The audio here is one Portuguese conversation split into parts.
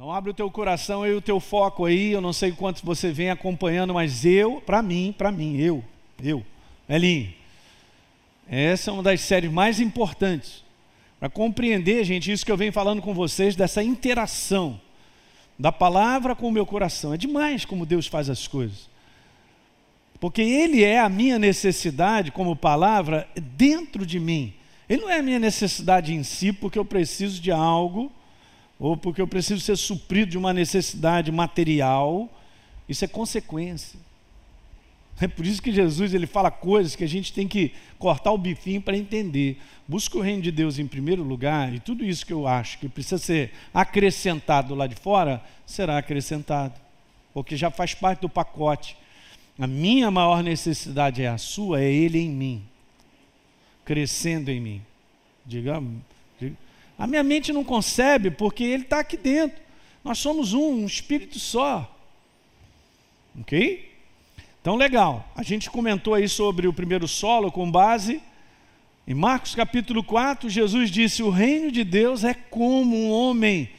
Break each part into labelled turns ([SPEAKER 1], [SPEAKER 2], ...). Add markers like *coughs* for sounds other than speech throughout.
[SPEAKER 1] Então abre o teu coração e o teu foco aí. Eu não sei quanto você vem acompanhando, mas eu, para mim, para mim, eu, eu, Elinho. Essa é uma das séries mais importantes para compreender, gente, isso que eu venho falando com vocês dessa interação da palavra com o meu coração. É demais como Deus faz as coisas. Porque Ele é a minha necessidade como palavra dentro de mim. Ele não é a minha necessidade em si, porque eu preciso de algo ou porque eu preciso ser suprido de uma necessidade material, isso é consequência. É por isso que Jesus ele fala coisas que a gente tem que cortar o bifinho para entender. Busca o reino de Deus em primeiro lugar, e tudo isso que eu acho que precisa ser acrescentado lá de fora, será acrescentado, porque já faz parte do pacote. A minha maior necessidade é a sua, é Ele em mim, crescendo em mim. Diga, a minha mente não concebe porque ele está aqui dentro. Nós somos um, um espírito só. Ok? Então, legal. A gente comentou aí sobre o primeiro solo com base em Marcos capítulo 4. Jesus disse: O reino de Deus é como um homem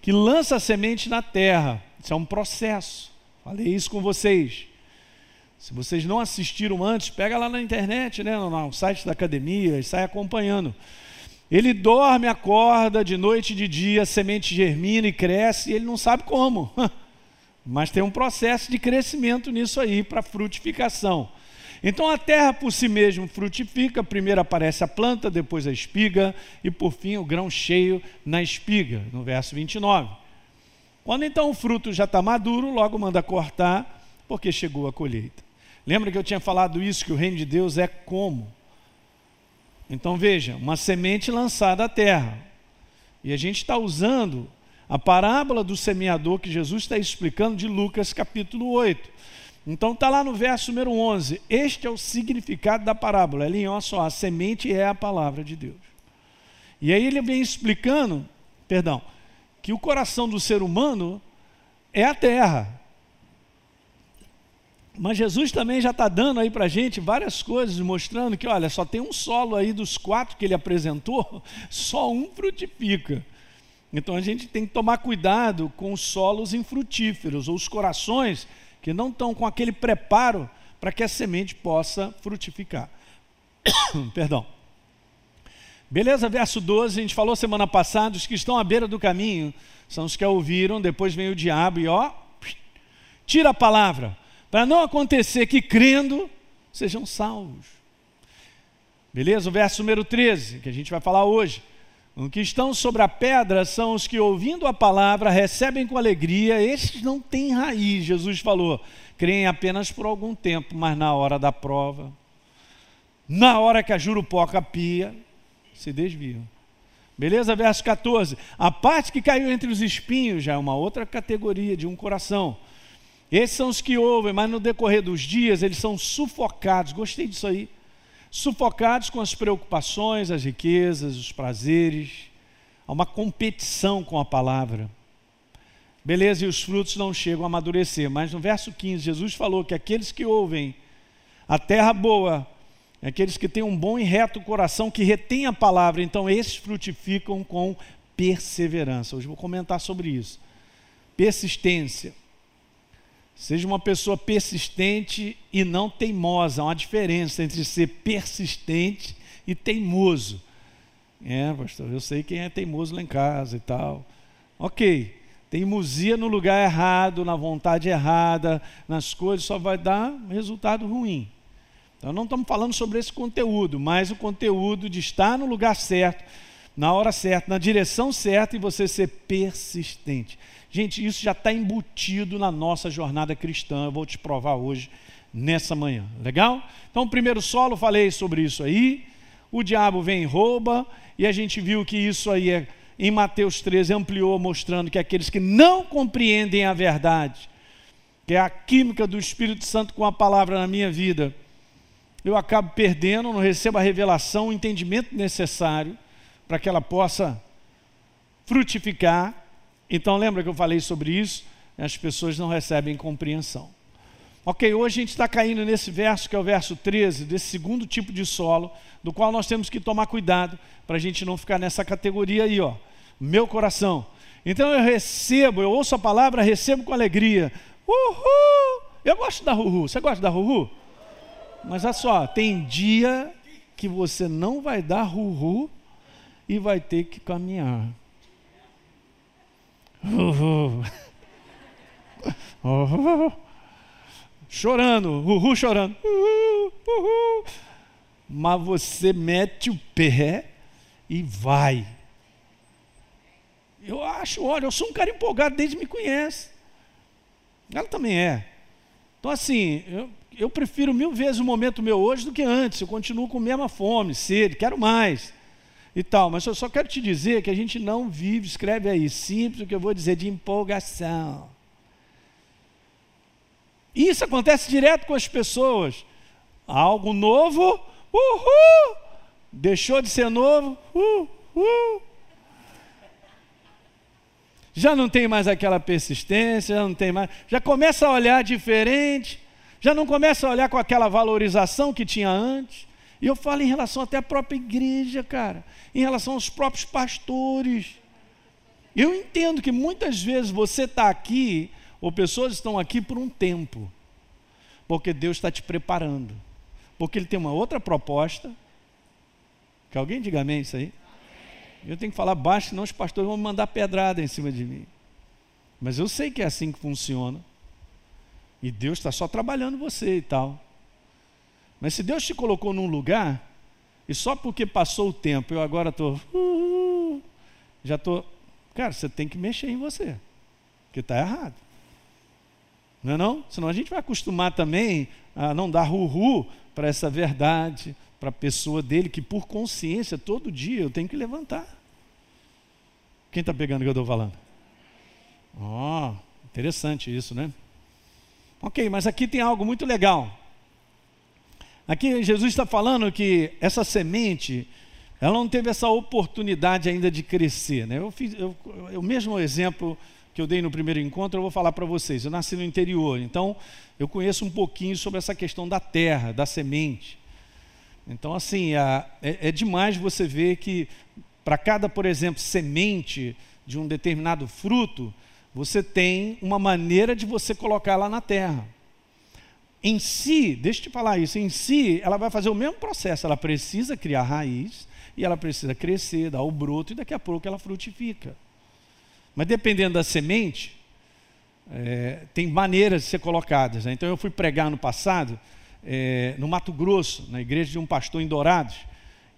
[SPEAKER 1] que lança a semente na terra. Isso é um processo. Falei isso com vocês. Se vocês não assistiram antes, pega lá na internet, né, no site da academia e sai acompanhando. Ele dorme, acorda de noite e de dia, a semente germina e cresce, e ele não sabe como. *laughs* Mas tem um processo de crescimento nisso aí, para frutificação. Então a terra por si mesmo frutifica, primeiro aparece a planta, depois a espiga, e por fim o grão cheio na espiga, no verso 29. Quando então o fruto já está maduro, logo manda cortar, porque chegou a colheita. Lembra que eu tinha falado isso, que o reino de Deus é como? Então veja, uma semente lançada à terra. E a gente está usando a parábola do semeador que Jesus está explicando de Lucas capítulo 8. Então está lá no verso número 11. Este é o significado da parábola. Elinho, olha só, a semente é a palavra de Deus. E aí ele vem explicando, perdão, que o coração do ser humano é a terra. Mas Jesus também já está dando aí para a gente várias coisas, mostrando que, olha, só tem um solo aí dos quatro que ele apresentou, *laughs* só um frutifica. Então a gente tem que tomar cuidado com os solos infrutíferos, ou os corações que não estão com aquele preparo para que a semente possa frutificar. *coughs* Perdão. Beleza, verso 12, a gente falou semana passada, os que estão à beira do caminho são os que a ouviram, depois vem o diabo e ó, tira a palavra para não acontecer que crendo sejam salvos. Beleza? O verso número 13, que a gente vai falar hoje. Os que estão sobre a pedra são os que, ouvindo a palavra, recebem com alegria. Estes não têm raiz, Jesus falou. Creem apenas por algum tempo, mas na hora da prova, na hora que a jurupoca pia, se desviam. Beleza? Verso 14. A parte que caiu entre os espinhos já é uma outra categoria de um coração. Esses são os que ouvem, mas no decorrer dos dias eles são sufocados. Gostei disso aí. Sufocados com as preocupações, as riquezas, os prazeres. Há uma competição com a palavra. Beleza, e os frutos não chegam a amadurecer. Mas no verso 15, Jesus falou que aqueles que ouvem a terra boa, aqueles que têm um bom e reto coração, que retêm a palavra, então esses frutificam com perseverança. Hoje vou comentar sobre isso. Persistência. Seja uma pessoa persistente e não teimosa. Há uma diferença entre ser persistente e teimoso. É, pastor, eu sei quem é teimoso lá em casa e tal. Ok, teimosia no lugar errado, na vontade errada, nas coisas, só vai dar resultado ruim. Então não estamos falando sobre esse conteúdo, mas o conteúdo de estar no lugar certo, na hora certa, na direção certa e você ser persistente. Gente, isso já está embutido na nossa jornada cristã. Eu vou te provar hoje, nessa manhã. Legal? Então, primeiro solo, falei sobre isso aí. O diabo vem e rouba, e a gente viu que isso aí é, em Mateus 13 ampliou, mostrando que aqueles que não compreendem a verdade, que é a química do Espírito Santo com a palavra na minha vida, eu acabo perdendo, não recebo a revelação, o entendimento necessário para que ela possa frutificar então lembra que eu falei sobre isso? As pessoas não recebem compreensão. Ok, hoje a gente está caindo nesse verso que é o verso 13, desse segundo tipo de solo, do qual nós temos que tomar cuidado para a gente não ficar nessa categoria aí, ó. Meu coração. Então eu recebo, eu ouço a palavra, recebo com alegria. Uhul! Eu gosto da Ruhu. Você gosta da Ruhu? Mas olha só, tem dia que você não vai dar Ruhu e vai ter que caminhar. Uhul. Uhul. Chorando, Ruhu chorando. Uhul, uhul. Mas você mete o pé e vai. Eu acho, olha, eu sou um cara empolgado desde me conhece. Ela também é. Então, assim, eu, eu prefiro mil vezes o momento meu hoje do que antes. Eu continuo com a mesma fome, sede, quero mais. E tal. Mas eu só quero te dizer que a gente não vive, escreve aí, simples o que eu vou dizer, de empolgação. Isso acontece direto com as pessoas. Algo novo, uhul! Deixou de ser novo, uhul! já não tem mais aquela persistência, já não tem mais, já começa a olhar diferente, já não começa a olhar com aquela valorização que tinha antes. E eu falo em relação até à própria igreja, cara, em relação aos próprios pastores. Eu entendo que muitas vezes você está aqui, ou pessoas estão aqui por um tempo, porque Deus está te preparando, porque Ele tem uma outra proposta. Que alguém diga amém isso aí? Eu tenho que falar baixo, senão os pastores vão me mandar pedrada em cima de mim. Mas eu sei que é assim que funciona. E Deus está só trabalhando você e tal. Mas se Deus te colocou num lugar, e só porque passou o tempo, eu agora estou. Já estou. Cara, você tem que mexer em você. Porque está errado. Não é não? Senão a gente vai acostumar também a não dar ru para essa verdade, para a pessoa dele, que por consciência, todo dia eu tenho que levantar. Quem está pegando o que eu estou falando? Ó, oh, interessante isso, né? Ok, mas aqui tem algo muito legal. Aqui Jesus está falando que essa semente, ela não teve essa oportunidade ainda de crescer. Né? Eu fiz eu, o mesmo exemplo que eu dei no primeiro encontro, eu vou falar para vocês. Eu nasci no interior, então eu conheço um pouquinho sobre essa questão da terra, da semente. Então, assim, é, é demais você ver que para cada, por exemplo, semente de um determinado fruto, você tem uma maneira de você colocar lá na terra. Em si, deixa eu te falar isso, em si, ela vai fazer o mesmo processo, ela precisa criar raiz e ela precisa crescer, dar o broto e daqui a pouco ela frutifica. Mas dependendo da semente, é, tem maneiras de ser colocadas. Né? Então eu fui pregar no passado, é, no Mato Grosso, na igreja de um pastor em Dourados,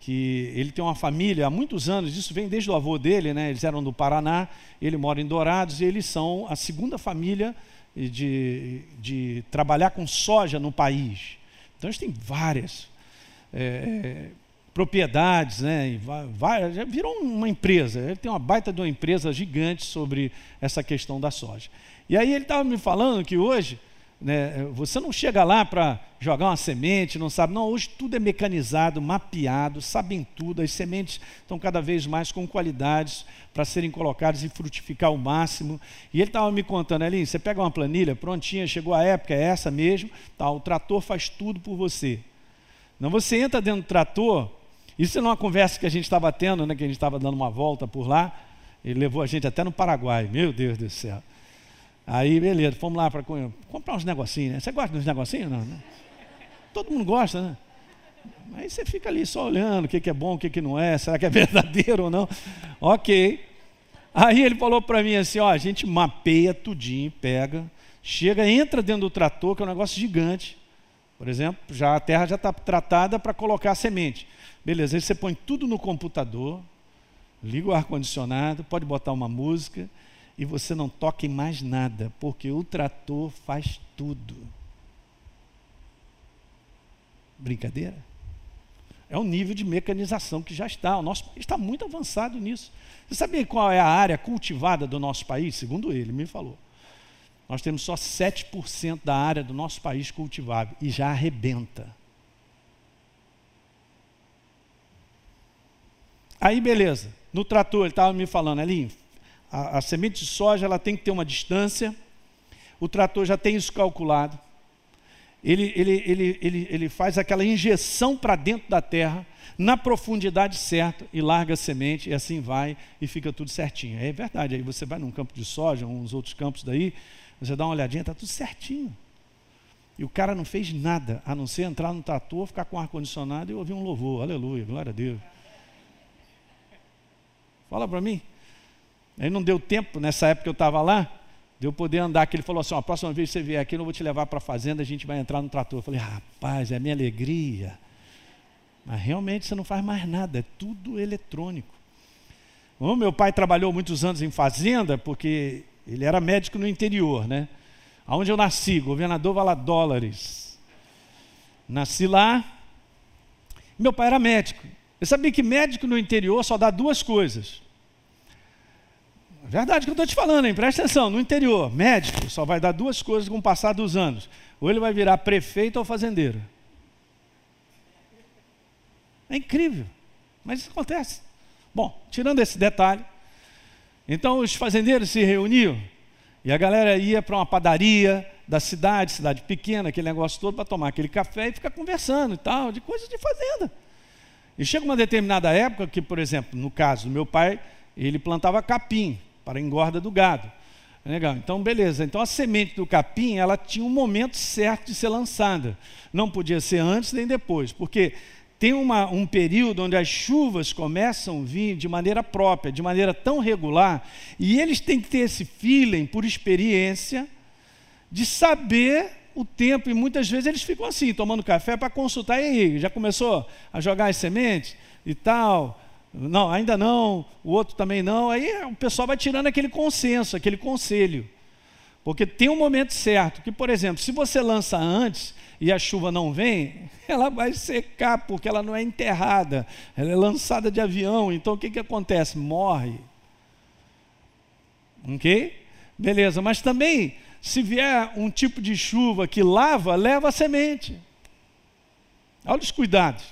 [SPEAKER 1] que ele tem uma família há muitos anos, isso vem desde o avô dele, né? eles eram do Paraná, ele mora em Dourados e eles são a segunda família de, de trabalhar com soja no país. Então eles têm várias é, propriedades, né? Vai, já virou uma empresa, ele tem uma baita de uma empresa gigante sobre essa questão da soja. E aí ele estava me falando que hoje né, você não chega lá para jogar uma semente, não sabe. Não, hoje tudo é mecanizado, mapeado, sabem tudo. As sementes estão cada vez mais com qualidades para serem colocadas e frutificar ao máximo. E ele estava me contando, ali, você pega uma planilha prontinha, chegou a época, é essa mesmo, tá, o trator faz tudo por você. Não, você entra dentro do trator, isso é uma conversa que a gente estava tendo, né, que a gente estava dando uma volta por lá, ele levou a gente até no Paraguai, meu Deus do céu. Aí, beleza, fomos lá para comprar uns negocinhos, né? Você gosta dos negocinhos? Não, não? Todo mundo gosta, né? Aí você fica ali só olhando o que, que é bom, o que, que não é, será que é *laughs* verdadeiro ou não? Ok. Aí ele falou para mim assim: ó, a gente mapeia tudinho, pega, chega, entra dentro do trator, que é um negócio gigante. Por exemplo, já a terra já está tratada para colocar a semente. Beleza, aí você põe tudo no computador, liga o ar-condicionado, pode botar uma música e você não toca em mais nada, porque o trator faz tudo. Brincadeira? É o nível de mecanização que já está. O nosso país está muito avançado nisso. Você sabia qual é a área cultivada do nosso país? Segundo ele, me falou. Nós temos só 7% da área do nosso país cultivável e já arrebenta. Aí, beleza. No trator, ele estava me falando ali, a, a semente de soja ela tem que ter uma distância, o trator já tem isso calculado. Ele, ele, ele, ele, ele faz aquela injeção para dentro da terra. na profundidade certa e larga a semente e assim vai e fica tudo certinho. É verdade, aí você vai num campo de soja, uns outros campos daí, você dá uma olhadinha, está tudo certinho. E o cara não fez nada, a não ser entrar no trator, ficar com ar-condicionado e ouvir um louvor. Aleluia, glória a Deus. Fala para mim. Aí não deu tempo, nessa época que eu estava lá, de eu poder andar, que ele falou assim, a próxima vez que você vier aqui, eu não vou te levar para a fazenda, a gente vai entrar no trator. Eu falei, rapaz, é minha alegria. Mas realmente você não faz mais nada, é tudo eletrônico. O meu pai trabalhou muitos anos em fazenda, porque ele era médico no interior, né? Onde eu nasci, governador Valadólares. Nasci lá. Meu pai era médico. Eu sabia que médico no interior só dá duas coisas. Verdade que eu estou te falando, hein? Presta atenção, no interior, médico só vai dar duas coisas com o passar dos anos. Ou ele vai virar prefeito ou fazendeiro. É incrível, mas isso acontece. Bom, tirando esse detalhe, então os fazendeiros se reuniam e a galera ia para uma padaria da cidade, cidade pequena, aquele negócio todo, para tomar aquele café e ficar conversando e tal, de coisas de fazenda. E chega uma determinada época que, por exemplo, no caso do meu pai, ele plantava capim para a engorda do gado. Legal. Então, beleza. Então, a semente do capim, ela tinha um momento certo de ser lançada. Não podia ser antes nem depois, porque tem uma, um período onde as chuvas começam a vir de maneira própria, de maneira tão regular, e eles têm que ter esse feeling, por experiência, de saber o tempo, e muitas vezes eles ficam assim, tomando café para consultar, e aí, já começou a jogar as sementes e tal? Não, ainda não, o outro também não, aí o pessoal vai tirando aquele consenso, aquele conselho. Porque tem um momento certo, que, por exemplo, se você lança antes e a chuva não vem, *laughs* ela vai secar, porque ela não é enterrada, ela é lançada de avião, então o que, que acontece? Morre. Ok? Beleza, mas também, se vier um tipo de chuva que lava, leva a semente. Olha os cuidados.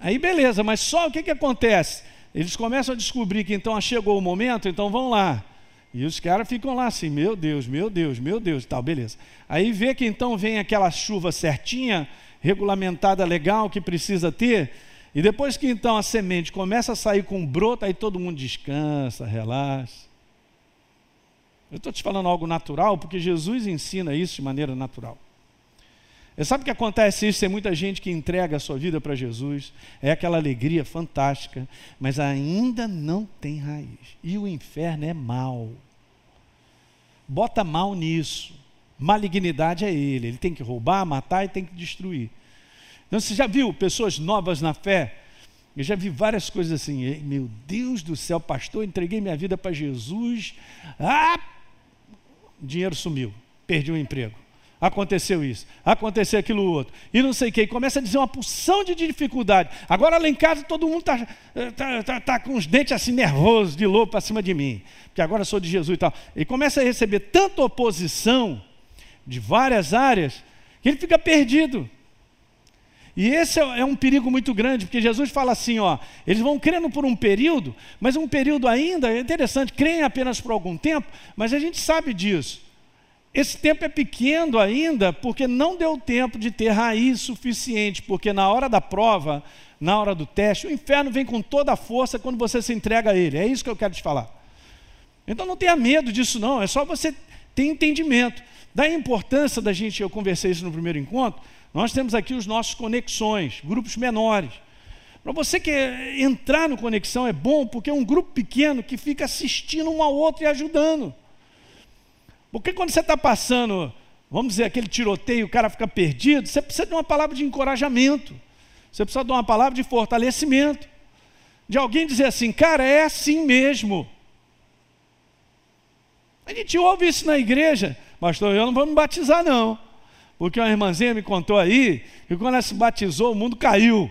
[SPEAKER 1] Aí beleza, mas só o que, que acontece? Eles começam a descobrir que então chegou o momento, então vão lá. E os caras ficam lá assim, meu Deus, meu Deus, meu Deus, tal, beleza. Aí vê que então vem aquela chuva certinha, regulamentada legal que precisa ter, e depois que então a semente começa a sair com broto, aí todo mundo descansa, relaxa. Eu estou te falando algo natural, porque Jesus ensina isso de maneira natural. Sabe o que acontece isso? Tem muita gente que entrega a sua vida para Jesus, é aquela alegria fantástica, mas ainda não tem raiz. E o inferno é mal. Bota mal nisso. Malignidade é ele. Ele tem que roubar, matar e tem que destruir. Então você já viu pessoas novas na fé? Eu já vi várias coisas assim. Meu Deus do céu, pastor, entreguei minha vida para Jesus. Ah! dinheiro sumiu, perdi o emprego aconteceu isso, aconteceu aquilo outro, e não sei o que, e começa a dizer uma porção de dificuldade. Agora lá em casa todo mundo está tá, tá, tá, com os dentes assim nervosos, de louco para cima de mim, porque agora sou de Jesus e tal. E começa a receber tanta oposição de várias áreas, que ele fica perdido. E esse é, é um perigo muito grande, porque Jesus fala assim: ó, eles vão crendo por um período, mas um período ainda, é interessante, creem apenas por algum tempo, mas a gente sabe disso. Esse tempo é pequeno ainda, porque não deu tempo de ter raiz suficiente, porque na hora da prova, na hora do teste, o inferno vem com toda a força quando você se entrega a ele. É isso que eu quero te falar. Então não tenha medo disso, não, é só você ter entendimento. Da importância da gente, eu conversei isso no primeiro encontro, nós temos aqui os nossos conexões, grupos menores. Para você que entrar no conexão é bom, porque é um grupo pequeno que fica assistindo um ao outro e ajudando. Porque quando você está passando, vamos dizer, aquele tiroteio, o cara fica perdido, você precisa de uma palavra de encorajamento, você precisa de uma palavra de fortalecimento, de alguém dizer assim, cara, é assim mesmo. A gente ouve isso na igreja, pastor, eu não vou me batizar não, porque uma irmãzinha me contou aí que quando ela se batizou, o mundo caiu.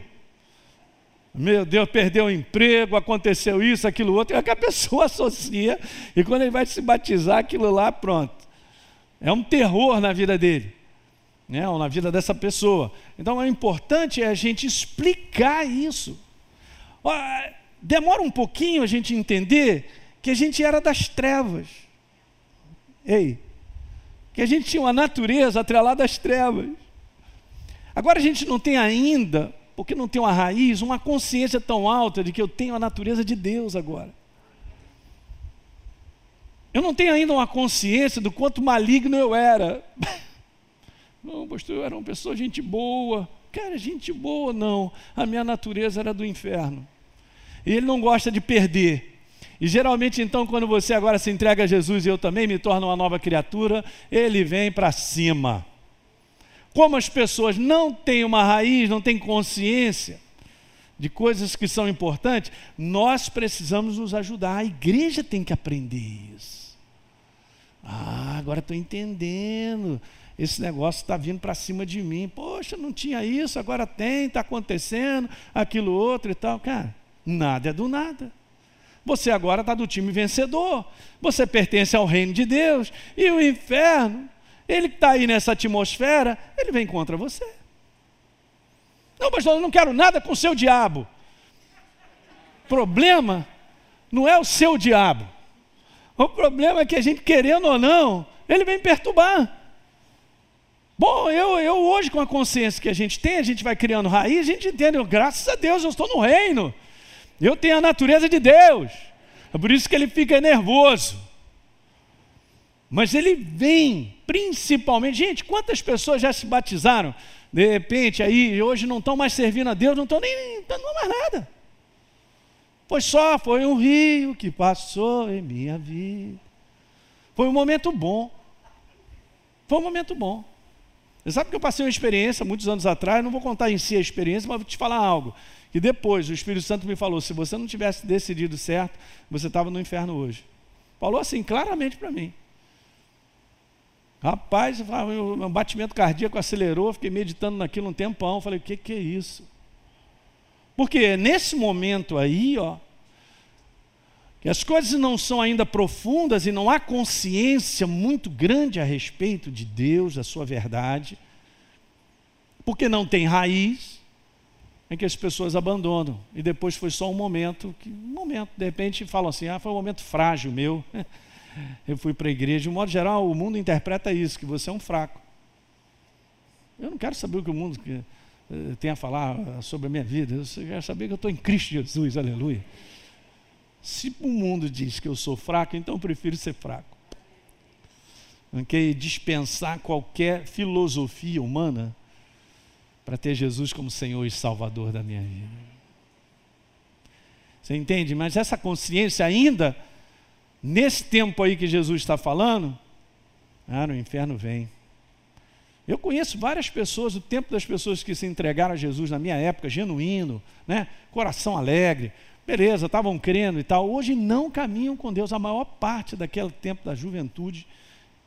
[SPEAKER 1] Meu Deus, perdeu o emprego, aconteceu isso, aquilo outro, é que a pessoa *laughs* associa, e quando ele vai se batizar, aquilo lá, pronto. É um terror na vida dele, né? ou na vida dessa pessoa. Então, é importante a gente explicar isso. Demora um pouquinho a gente entender que a gente era das trevas. Ei, que a gente tinha uma natureza atrelada às trevas. Agora a gente não tem ainda porque não tem uma raiz, uma consciência tão alta de que eu tenho a natureza de Deus agora. Eu não tenho ainda uma consciência do quanto maligno eu era. *laughs* Não, pastor, eu era uma pessoa gente boa. Cara, gente boa, não. A minha natureza era do inferno. E ele não gosta de perder. E geralmente, então, quando você agora se entrega a Jesus e eu também me torno uma nova criatura, ele vem para cima. Como as pessoas não têm uma raiz, não têm consciência de coisas que são importantes, nós precisamos nos ajudar. A igreja tem que aprender isso. Ah, agora estou entendendo. Esse negócio está vindo para cima de mim. Poxa, não tinha isso, agora tem, está acontecendo, aquilo outro e tal. Cara, nada é do nada. Você agora está do time vencedor. Você pertence ao reino de Deus. E o inferno, ele que está aí nessa atmosfera, ele vem contra você. Não, pastor, eu não quero nada com o seu diabo. Problema não é o seu diabo. O problema é que a gente, querendo ou não, ele vem perturbar. Bom, eu, eu hoje, com a consciência que a gente tem, a gente vai criando raiz, a gente entende, graças a Deus, eu estou no reino. Eu tenho a natureza de Deus. É por isso que ele fica nervoso. Mas ele vem, principalmente. Gente, quantas pessoas já se batizaram? De repente, aí, hoje não estão mais servindo a Deus, não estão nem dando mais nada. Foi só, foi um rio que passou em minha vida. Foi um momento bom. Foi um momento bom. Você sabe que eu passei uma experiência muitos anos atrás, não vou contar em si a experiência, mas vou te falar algo. E depois o Espírito Santo me falou: se você não tivesse decidido certo, você estava no inferno hoje. Falou assim, claramente para mim. Rapaz, o meu batimento cardíaco acelerou, fiquei meditando naquilo um tempão. Falei, o que, que é isso? Porque nesse momento aí, ó, que as coisas não são ainda profundas e não há consciência muito grande a respeito de Deus, da sua verdade, porque não tem raiz, em que as pessoas abandonam. E depois foi só um momento, que, um momento, de repente falam assim, ah, foi um momento frágil meu. *laughs* Eu fui para a igreja. De um modo geral, o mundo interpreta isso, que você é um fraco. Eu não quero saber o que o mundo eh, tem a falar sobre a minha vida. Eu quero saber que eu estou em Cristo Jesus, aleluia. Se o mundo diz que eu sou fraco, então eu prefiro ser fraco. Ok? Dispensar qualquer filosofia humana para ter Jesus como Senhor e Salvador da minha vida. Você entende? Mas essa consciência ainda, nesse tempo aí que Jesus está falando, ah, no inferno vem. Eu conheço várias pessoas, o tempo das pessoas que se entregaram a Jesus na minha época, genuíno, né? coração alegre, beleza, estavam crendo e tal. Hoje não caminham com Deus. A maior parte daquele tempo da juventude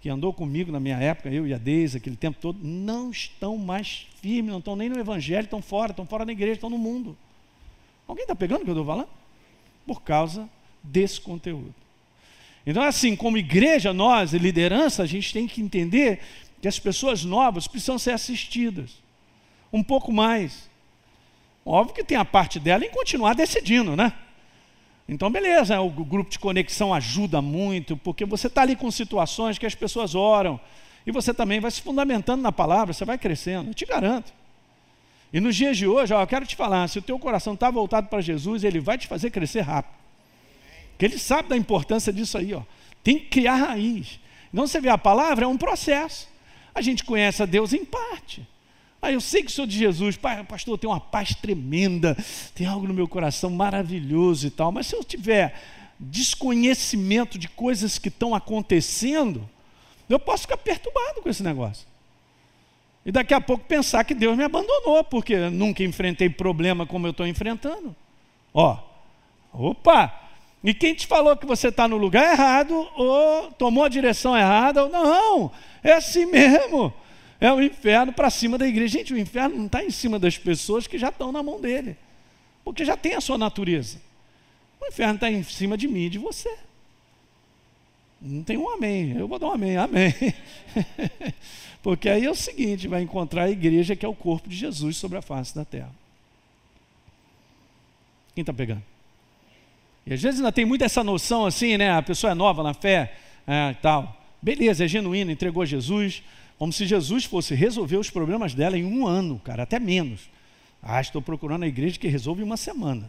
[SPEAKER 1] que andou comigo na minha época, eu e a Deise, aquele tempo todo, não estão mais firmes, não estão nem no Evangelho, estão fora, estão fora da igreja, estão no mundo. Alguém está pegando o que eu estou falando? Por causa desse conteúdo. Então, assim, como igreja, nós, liderança, a gente tem que entender que as pessoas novas precisam ser assistidas. Um pouco mais. Óbvio que tem a parte dela em continuar decidindo, né? Então, beleza, o grupo de conexão ajuda muito, porque você está ali com situações que as pessoas oram, e você também vai se fundamentando na palavra, você vai crescendo, eu te garanto. E nos dias de hoje, ó, eu quero te falar, se o teu coração está voltado para Jesus, ele vai te fazer crescer rápido. Porque ele sabe da importância disso aí, ó. Tem que criar raiz. Então você vê a palavra é um processo. A gente conhece a Deus em parte. Ah, eu sei que sou de Jesus, pastor, eu tenho uma paz tremenda, tem algo no meu coração maravilhoso e tal, mas se eu tiver desconhecimento de coisas que estão acontecendo, eu posso ficar perturbado com esse negócio. E daqui a pouco pensar que Deus me abandonou, porque nunca enfrentei problema como eu estou enfrentando. Ó, opa! E quem te falou que você está no lugar errado, ou tomou a direção errada, ou não, é assim mesmo é o inferno para cima da igreja. Gente, o inferno não está em cima das pessoas que já estão na mão dele, porque já tem a sua natureza. O inferno está em cima de mim e de você. Não tem um amém. Eu vou dar um amém, amém. *laughs* porque aí é o seguinte: vai encontrar a igreja que é o corpo de Jesus sobre a face da terra. Quem está pegando? E às vezes ainda tem muito essa noção assim, né? A pessoa é nova na fé é, tal. Beleza, é genuíno, entregou a Jesus, como se Jesus fosse resolver os problemas dela em um ano, cara, até menos. Ah, estou procurando a igreja que resolve em uma semana.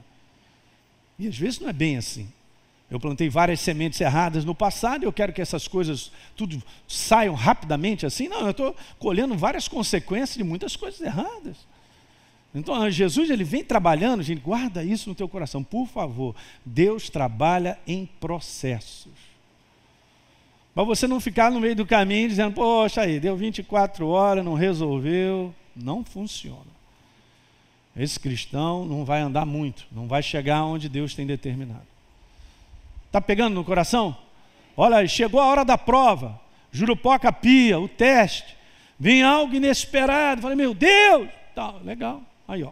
[SPEAKER 1] E às vezes não é bem assim. Eu plantei várias sementes erradas no passado eu quero que essas coisas tudo saiam rapidamente assim. Não, eu estou colhendo várias consequências de muitas coisas erradas. Então, Jesus ele vem trabalhando, gente, guarda isso no teu coração, por favor. Deus trabalha em processos. Para você não ficar no meio do caminho dizendo, poxa aí, deu 24 horas, não resolveu. Não funciona. Esse cristão não vai andar muito, não vai chegar onde Deus tem determinado. Está pegando no coração? Olha, chegou a hora da prova. Jurupoca pia, o teste. Vem algo inesperado. Falei, meu Deus! Tá, legal. Aí, ó.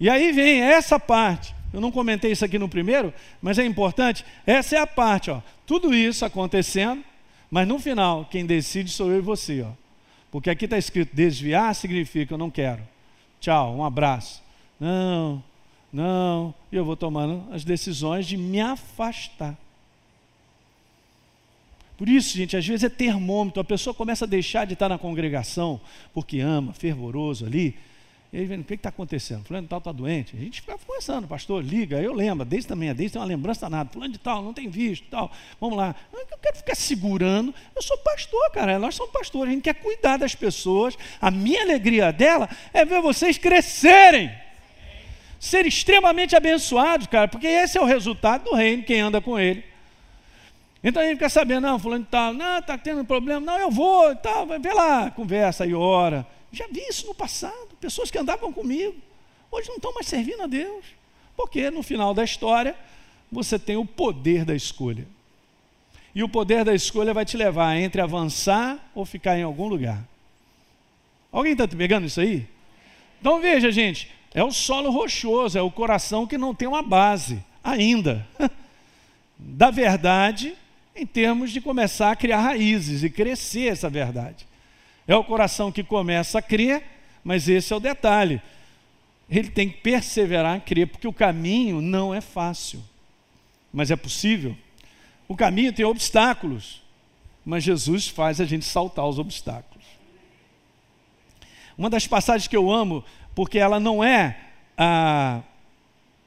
[SPEAKER 1] E aí vem essa parte. Eu não comentei isso aqui no primeiro, mas é importante. Essa é a parte, ó. Tudo isso acontecendo, mas no final, quem decide sou eu e você, ó. Porque aqui está escrito: desviar significa eu não quero. Tchau, um abraço. Não, não. E eu vou tomando as decisões de me afastar. Por isso, gente, às vezes é termômetro. A pessoa começa a deixar de estar na congregação porque ama, fervoroso ali. E vendo, o que está acontecendo? Fulano de tal está doente. A gente fica conversando, pastor, liga, eu lembro, desde também, desde tem uma lembrança nada. Fulano de tal, não tem visto, tal. Vamos lá. Eu quero ficar segurando. Eu sou pastor, cara. Nós somos pastores. A gente quer cuidar das pessoas. A minha alegria dela é ver vocês crescerem. Ser extremamente abençoados, cara, porque esse é o resultado do reino, quem anda com ele. Então a gente quer saber, não, fulano de tal, não, está tendo um problema, não, eu vou, tal, vê lá, conversa e ora. Já vi isso no passado, pessoas que andavam comigo, hoje não estão mais servindo a Deus, porque no final da história você tem o poder da escolha. E o poder da escolha vai te levar entre avançar ou ficar em algum lugar. Alguém está pegando isso aí? Então veja, gente, é o solo rochoso, é o coração que não tem uma base ainda. *laughs* da verdade, em termos de começar a criar raízes e crescer essa verdade. É o coração que começa a crer, mas esse é o detalhe. Ele tem que perseverar em crer, porque o caminho não é fácil, mas é possível. O caminho tem obstáculos, mas Jesus faz a gente saltar os obstáculos. Uma das passagens que eu amo, porque ela não é ah,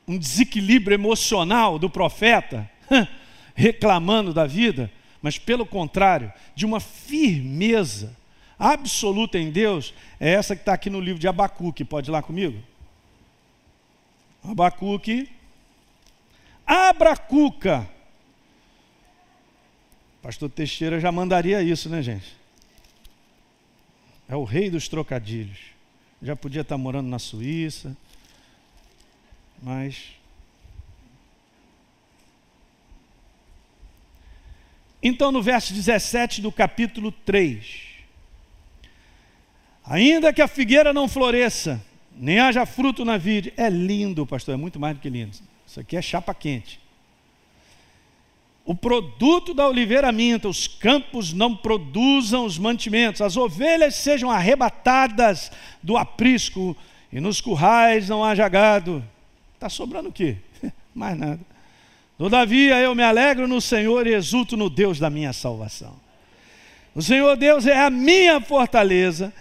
[SPEAKER 1] um desequilíbrio emocional do profeta *laughs* reclamando da vida, mas pelo contrário, de uma firmeza absoluta em Deus é essa que está aqui no livro de Abacuque. Pode ir lá comigo? Abacuque. Abracuca. Pastor Teixeira já mandaria isso, né, gente? É o rei dos trocadilhos. Já podia estar morando na Suíça, mas. Então, no verso 17 do capítulo 3. Ainda que a figueira não floresça, nem haja fruto na vide. É lindo, pastor, é muito mais do que lindo. Isso aqui é chapa quente. O produto da oliveira minta, os campos não produzam os mantimentos, as ovelhas sejam arrebatadas do aprisco, e nos currais não haja gado. Está sobrando o quê? *laughs* Mais nada. Todavia eu me alegro no Senhor e exulto no Deus da minha salvação. O Senhor Deus é a minha fortaleza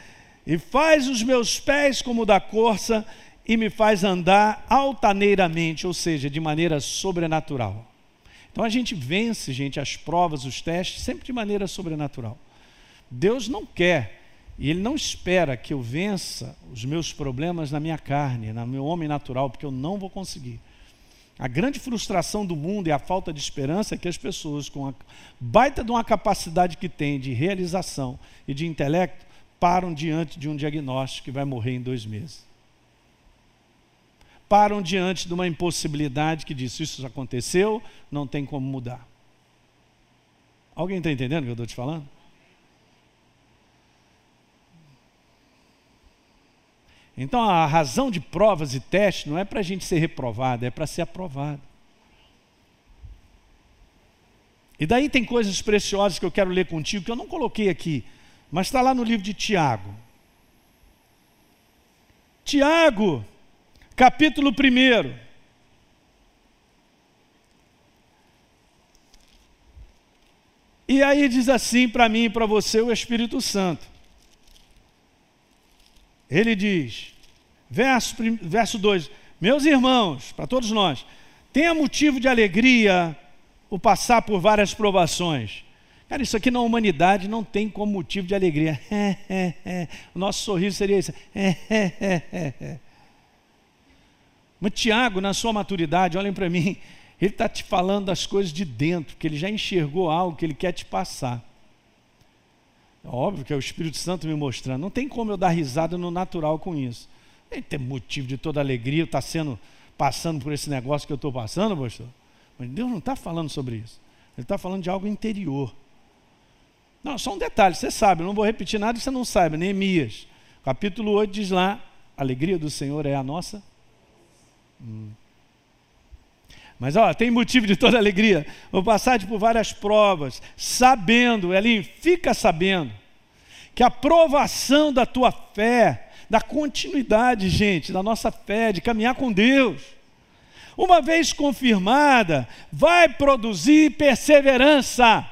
[SPEAKER 1] e faz os meus pés como da corça e me faz andar altaneiramente, ou seja, de maneira sobrenatural. Então a gente vence, gente, as provas, os testes, sempre de maneira sobrenatural. Deus não quer e Ele não espera que eu vença os meus problemas na minha carne, no meu homem natural, porque eu não vou conseguir. A grande frustração do mundo e a falta de esperança é que as pessoas, com a baita de uma capacidade que têm de realização e de intelecto, param diante de um diagnóstico que vai morrer em dois meses. Param diante de uma impossibilidade que diz: Isso aconteceu, não tem como mudar. Alguém está entendendo o que eu estou te falando? Então a razão de provas e testes não é para a gente ser reprovado, é para ser aprovado. E daí tem coisas preciosas que eu quero ler contigo que eu não coloquei aqui. Mas está lá no livro de Tiago. Tiago, capítulo 1. E aí diz assim para mim e para você o Espírito Santo. Ele diz: Verso, verso 2: Meus irmãos, para todos nós, tenha motivo de alegria o passar por várias provações. Cara, isso aqui na humanidade não tem como motivo de alegria. *laughs* o nosso sorriso seria isso. *laughs* Mas Tiago, na sua maturidade, olhem para mim, ele está te falando das coisas de dentro, que ele já enxergou algo que ele quer te passar. É óbvio que é o Espírito Santo me mostrando. Não tem como eu dar risada no natural com isso. Tem que ter motivo de toda alegria, está sendo passando por esse negócio que eu estou passando, pastor. Mas Deus não está falando sobre isso. Ele está falando de algo interior. Não, só um detalhe, você sabe, não vou repetir nada que você não saiba. Neemias, capítulo 8 diz lá: a alegria do Senhor é a nossa. Hum. Mas ó, tem motivo de toda alegria. Vou passar por várias provas, sabendo, ali, fica sabendo, que a provação da tua fé, da continuidade, gente, da nossa fé, de caminhar com Deus, uma vez confirmada, vai produzir perseverança.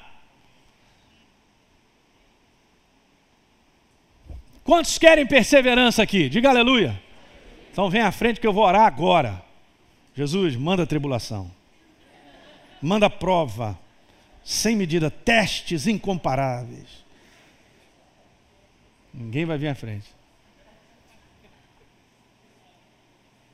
[SPEAKER 1] Quantos querem perseverança aqui? Diga aleluia. Então vem à frente que eu vou orar agora. Jesus, manda tribulação, manda prova, sem medida, testes incomparáveis. Ninguém vai vir à frente.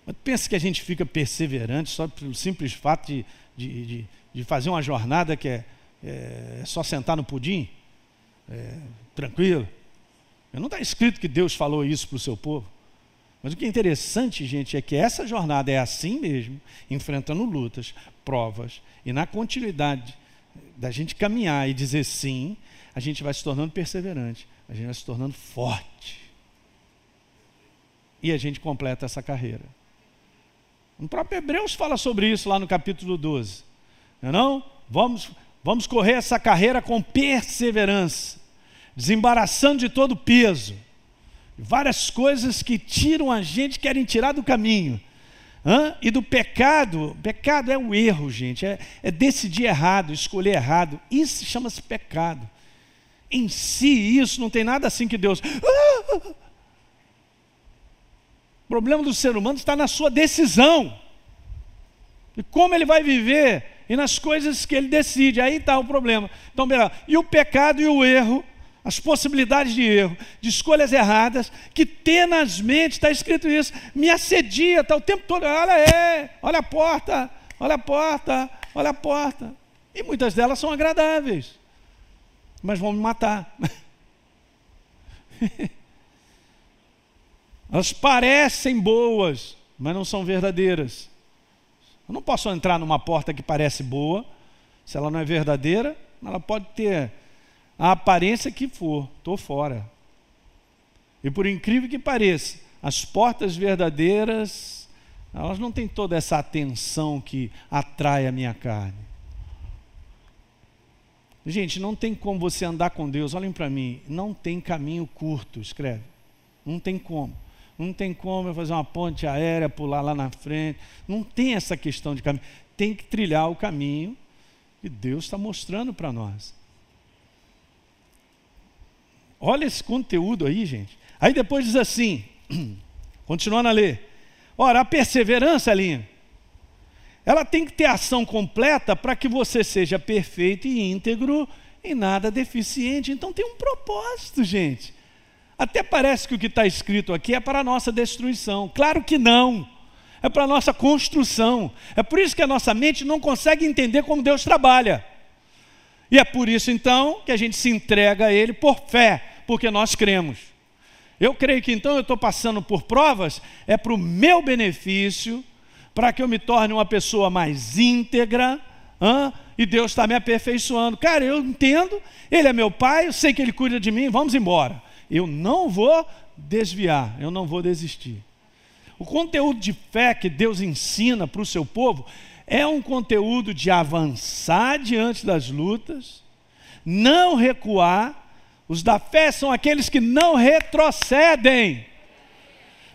[SPEAKER 1] Mas pensa que a gente fica perseverante só pelo simples fato de, de, de, de fazer uma jornada que é, é, é só sentar no pudim? É, tranquilo. Não está escrito que Deus falou isso para o seu povo. Mas o que é interessante, gente, é que essa jornada é assim mesmo, enfrentando lutas, provas, e na continuidade da gente caminhar e dizer sim, a gente vai se tornando perseverante, a gente vai se tornando forte. E a gente completa essa carreira. O próprio Hebreus fala sobre isso lá no capítulo 12. Não, é não? Vamos, vamos correr essa carreira com perseverança, desembaraçando de todo peso várias coisas que tiram a gente, querem tirar do caminho. Hã? E do pecado, pecado é o erro, gente, é, é decidir errado, escolher errado. Isso chama-se pecado. Em si, isso não tem nada assim que Deus. O problema do ser humano está na sua decisão. E como ele vai viver e nas coisas que ele decide. Aí está o problema. Então, e o pecado e o erro as possibilidades de erro, de escolhas erradas, que tenazmente, está escrito isso, me assedia, está o tempo todo, olha é, olha a porta, olha a porta, olha a porta. E muitas delas são agradáveis, mas vão me matar. *laughs* Elas parecem boas, mas não são verdadeiras. Eu não posso entrar numa porta que parece boa, se ela não é verdadeira, ela pode ter a aparência que for, estou fora. E por incrível que pareça, as portas verdadeiras, elas não têm toda essa atenção que atrai a minha carne. Gente, não tem como você andar com Deus, olhem para mim, não tem caminho curto, escreve. Não tem como. Não tem como eu fazer uma ponte aérea, pular lá na frente. Não tem essa questão de caminho. Tem que trilhar o caminho que Deus está mostrando para nós. Olha esse conteúdo aí, gente. Aí depois diz assim, *clears throat* continuando a ler. Ora, a perseverança, Alinha, ela tem que ter ação completa para que você seja perfeito e íntegro e nada deficiente. Então tem um propósito, gente. Até parece que o que está escrito aqui é para a nossa destruição. Claro que não. É para a nossa construção. É por isso que a nossa mente não consegue entender como Deus trabalha. E é por isso então que a gente se entrega a Ele por fé porque nós cremos. Eu creio que então eu estou passando por provas, é para o meu benefício, para que eu me torne uma pessoa mais íntegra, e Deus está me aperfeiçoando. Cara, eu entendo, Ele é meu Pai, eu sei que Ele cuida de mim, vamos embora. Eu não vou desviar, eu não vou desistir. O conteúdo de fé que Deus ensina para o seu povo é um conteúdo de avançar diante das lutas, não recuar os da fé são aqueles que não retrocedem.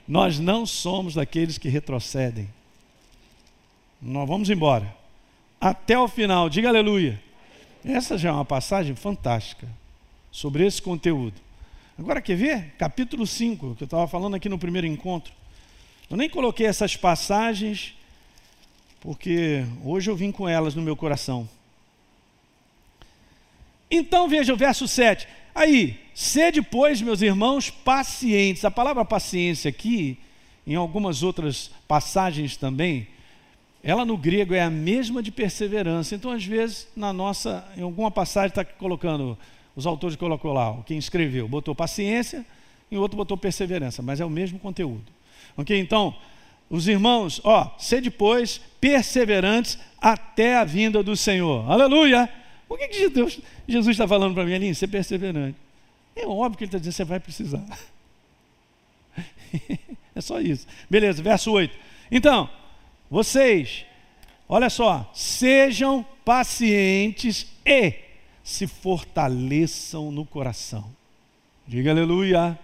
[SPEAKER 1] Nós não somos daqueles que retrocedem. Nós vamos embora. Até o final, diga aleluia. Essa já é uma passagem fantástica sobre esse conteúdo. Agora quer ver? Capítulo 5, que eu estava falando aqui no primeiro encontro. Eu nem coloquei essas passagens, porque hoje eu vim com elas no meu coração. Então veja o verso 7. Aí, sede, pois, meus irmãos, pacientes. A palavra paciência aqui, em algumas outras passagens também, ela no grego é a mesma de perseverança. Então, às vezes, na nossa, em alguma passagem está colocando, os autores colocou lá, quem escreveu, botou paciência, e outro botou perseverança, mas é o mesmo conteúdo. Ok? Então, os irmãos, ó, sede, pois, perseverantes até a vinda do Senhor. Aleluia! O que, que Deus, Jesus está falando para mim ali? Ser perseverante. É óbvio que ele está dizendo, você vai precisar. *laughs* é só isso. Beleza, verso 8. Então, vocês, olha só, sejam pacientes e se fortaleçam no coração. Diga aleluia.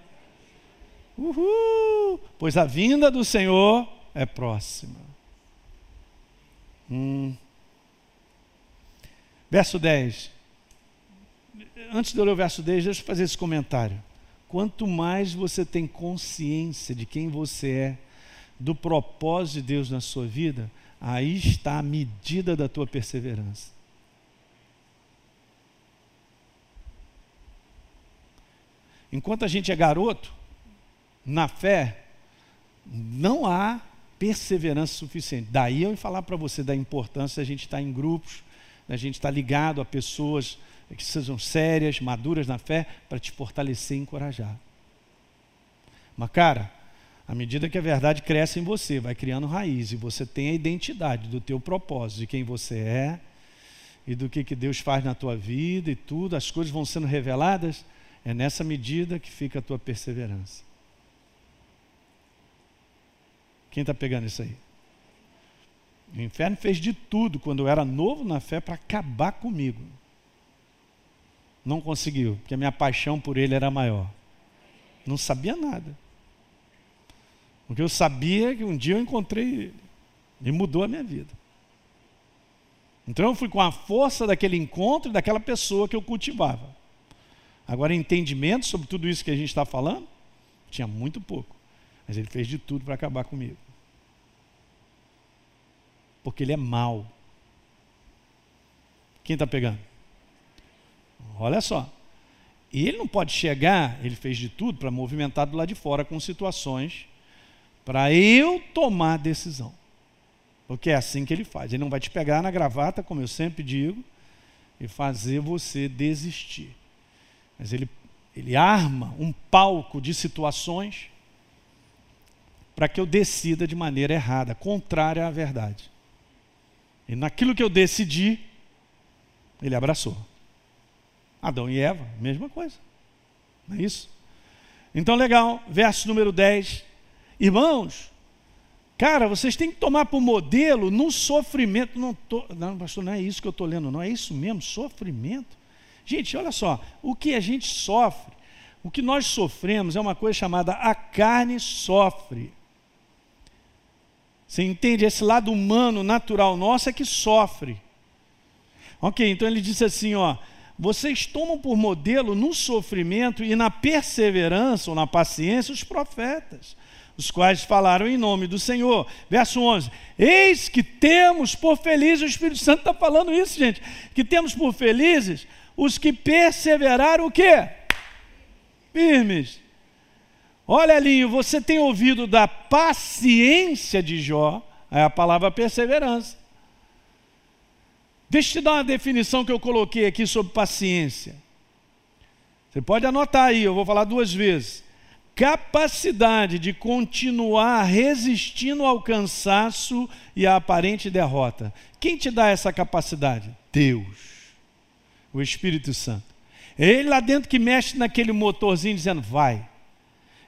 [SPEAKER 1] Uhul! Pois a vinda do Senhor é próxima. Hum. Verso 10. Antes de eu ler o verso 10, deixa eu fazer esse comentário. Quanto mais você tem consciência de quem você é, do propósito de Deus na sua vida, aí está a medida da tua perseverança. Enquanto a gente é garoto, na fé, não há perseverança suficiente. Daí eu falar para você da importância da gente estar em grupos, a gente está ligado a pessoas que sejam sérias, maduras na fé, para te fortalecer e encorajar. Mas, cara, à medida que a verdade cresce em você, vai criando raiz, e você tem a identidade do teu propósito, de quem você é, e do que, que Deus faz na tua vida e tudo, as coisas vão sendo reveladas, é nessa medida que fica a tua perseverança. Quem está pegando isso aí? O inferno fez de tudo quando eu era novo na fé para acabar comigo. Não conseguiu, porque a minha paixão por ele era maior. Não sabia nada. Porque eu sabia que um dia eu encontrei ele. E mudou a minha vida. Então eu fui com a força daquele encontro e daquela pessoa que eu cultivava. Agora, entendimento sobre tudo isso que a gente está falando, tinha muito pouco. Mas ele fez de tudo para acabar comigo porque ele é mau. Quem está pegando? Olha só. E ele não pode chegar, ele fez de tudo para movimentar do lado de fora com situações para eu tomar decisão. Porque é assim que ele faz. Ele não vai te pegar na gravata, como eu sempre digo, e fazer você desistir. Mas ele, ele arma um palco de situações para que eu decida de maneira errada, contrária à verdade. E naquilo que eu decidi, ele abraçou. Adão e Eva, mesma coisa. Não é isso? Então, legal, verso número 10. Irmãos, cara, vocês têm que tomar por modelo no sofrimento. Não, tô, não, pastor, não é isso que eu estou lendo, não. É isso mesmo, sofrimento. Gente, olha só, o que a gente sofre, o que nós sofremos é uma coisa chamada a carne sofre. Você entende? Esse lado humano, natural nosso é que sofre. Ok, então ele disse assim: ó, vocês tomam por modelo no sofrimento e na perseverança ou na paciência os profetas, os quais falaram em nome do Senhor. Verso 11: Eis que temos por felizes, o Espírito Santo está falando isso, gente, que temos por felizes os que perseveraram o quê? Firmes. Olha, Linho, você tem ouvido da paciência de Jó, é a palavra perseverança. Deixa eu te dar uma definição que eu coloquei aqui sobre paciência. Você pode anotar aí, eu vou falar duas vezes. Capacidade de continuar resistindo ao cansaço e à aparente derrota. Quem te dá essa capacidade? Deus, o Espírito Santo. É ele lá dentro que mexe naquele motorzinho dizendo: vai,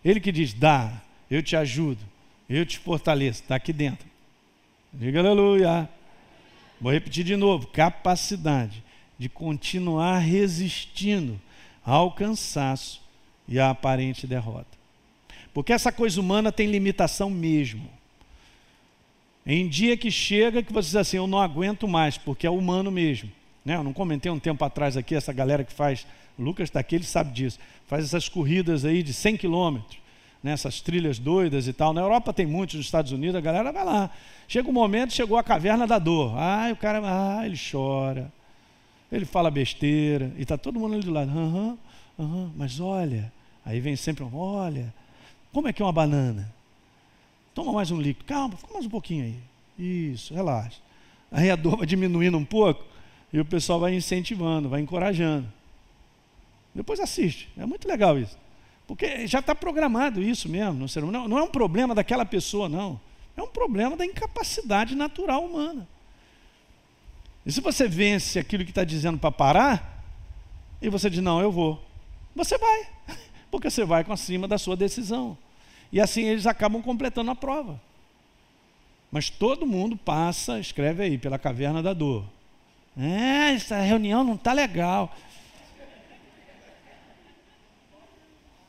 [SPEAKER 1] ele que diz: dá, eu te ajudo, eu te fortaleço, está aqui dentro. Diga aleluia. Vou repetir de novo: capacidade de continuar resistindo ao cansaço e à aparente derrota. Porque essa coisa humana tem limitação mesmo. Em dia que chega que você diz assim, eu não aguento mais, porque é humano mesmo. Né? Eu não comentei um tempo atrás aqui, essa galera que faz, Lucas está aqui, ele sabe disso, faz essas corridas aí de 100 quilômetros. nessas trilhas doidas e tal. Na Europa tem muitos, nos Estados Unidos a galera vai lá. Chega um momento, chegou a caverna da dor. Ah, o cara, ah, ele chora. Ele fala besteira e está todo mundo ali do lado. Aham, uhum, mas olha. Aí vem sempre um, olha, como é que é uma banana? Toma mais um líquido. Calma, fica mais um pouquinho aí. Isso, relaxa. Aí a dor vai diminuindo um pouco e o pessoal vai incentivando, vai encorajando. Depois assiste. É muito legal isso. Porque já está programado isso mesmo. Não, não é um problema daquela pessoa, não. É um problema da incapacidade natural humana. E se você vence aquilo que está dizendo para parar, e você diz, não, eu vou, você vai. *laughs* Porque você vai com acima da sua decisão. E assim eles acabam completando a prova. Mas todo mundo passa, escreve aí, pela caverna da dor. É, essa reunião não está legal.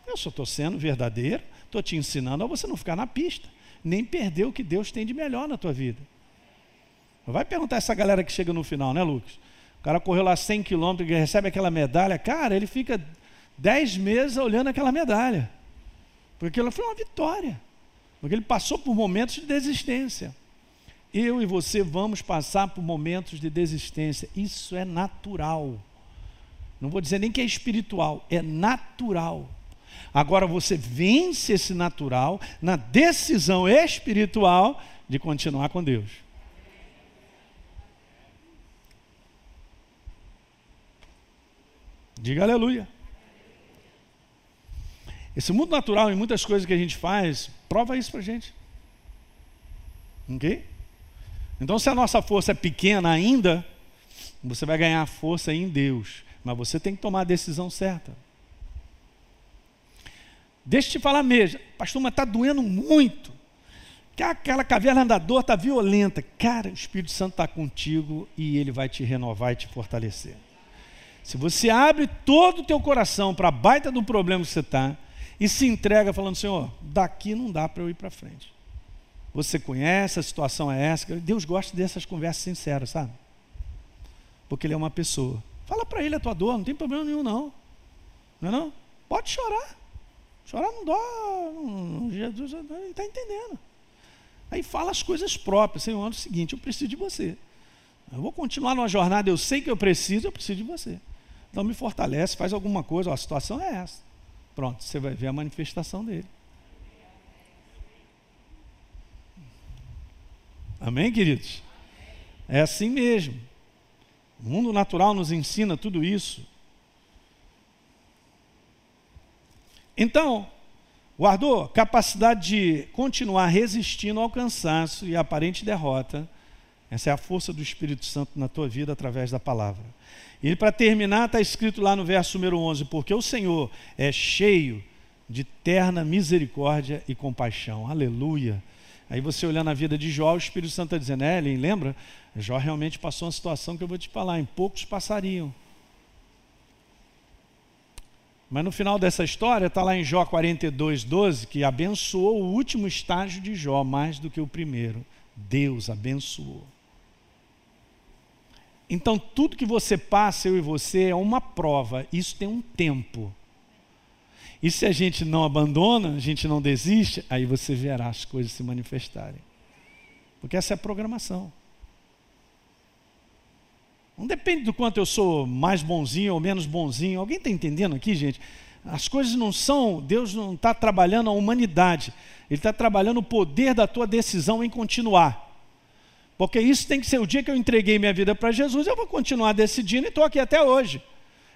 [SPEAKER 1] Eu só estou sendo verdadeiro, estou te ensinando a você não ficar na pista, nem perder o que Deus tem de melhor na tua vida. Vai perguntar essa galera que chega no final, né, Lucas? O cara correu lá 100 quilômetros e recebe aquela medalha. Cara, ele fica 10 meses olhando aquela medalha. Porque ela foi uma vitória. Porque ele passou por momentos de desistência. Eu e você vamos passar por momentos de desistência. Isso é natural. Não vou dizer nem que é espiritual, é natural. Agora você vence esse natural na decisão espiritual de continuar com Deus. Diga aleluia. Esse mundo natural, em muitas coisas que a gente faz, prova isso para a gente. Ok? Então, se a nossa força é pequena ainda, você vai ganhar força em Deus. Mas você tem que tomar a decisão certa. Deixa eu te falar mesmo, pastor, mas está doendo muito. Aquela caverna da dor está violenta. Cara, o Espírito Santo está contigo e ele vai te renovar e te fortalecer. Se você abre todo o teu coração para a baita do problema que você está e se entrega falando, Senhor, daqui não dá para eu ir para frente. Você conhece, a situação é essa. Deus gosta dessas conversas sinceras, sabe? Porque Ele é uma pessoa. Fala para Ele a tua dor, não tem problema nenhum não. Não é não? Pode chorar. Chorar não dó. Jesus está entendendo. Aí fala as coisas próprias. Senhor, é o seguinte, eu preciso de você. Eu vou continuar numa jornada, eu sei que eu preciso, eu preciso de você. Então me fortalece, faz alguma coisa, ó, a situação é essa. Pronto, você vai ver a manifestação dele. Amém, queridos? É assim mesmo. O mundo natural nos ensina tudo isso. Então, guardou capacidade de continuar resistindo ao cansaço e à aparente derrota. Essa é a força do Espírito Santo na tua vida através da palavra. E para terminar, está escrito lá no verso número 11: Porque o Senhor é cheio de terna misericórdia e compaixão. Aleluia. Aí você olhando a vida de Jó, o Espírito Santo está dizendo: É, lembra? Jó realmente passou uma situação que eu vou te falar, em poucos passariam. Mas no final dessa história, está lá em Jó 42, 12, que abençoou o último estágio de Jó mais do que o primeiro. Deus abençoou. Então, tudo que você passa, eu e você, é uma prova. Isso tem um tempo. E se a gente não abandona, a gente não desiste, aí você verá as coisas se manifestarem. Porque essa é a programação. Não depende do quanto eu sou mais bonzinho ou menos bonzinho. Alguém está entendendo aqui, gente? As coisas não são, Deus não está trabalhando a humanidade, Ele está trabalhando o poder da tua decisão em continuar. Porque isso tem que ser o dia que eu entreguei minha vida para Jesus, eu vou continuar decidindo e estou aqui até hoje.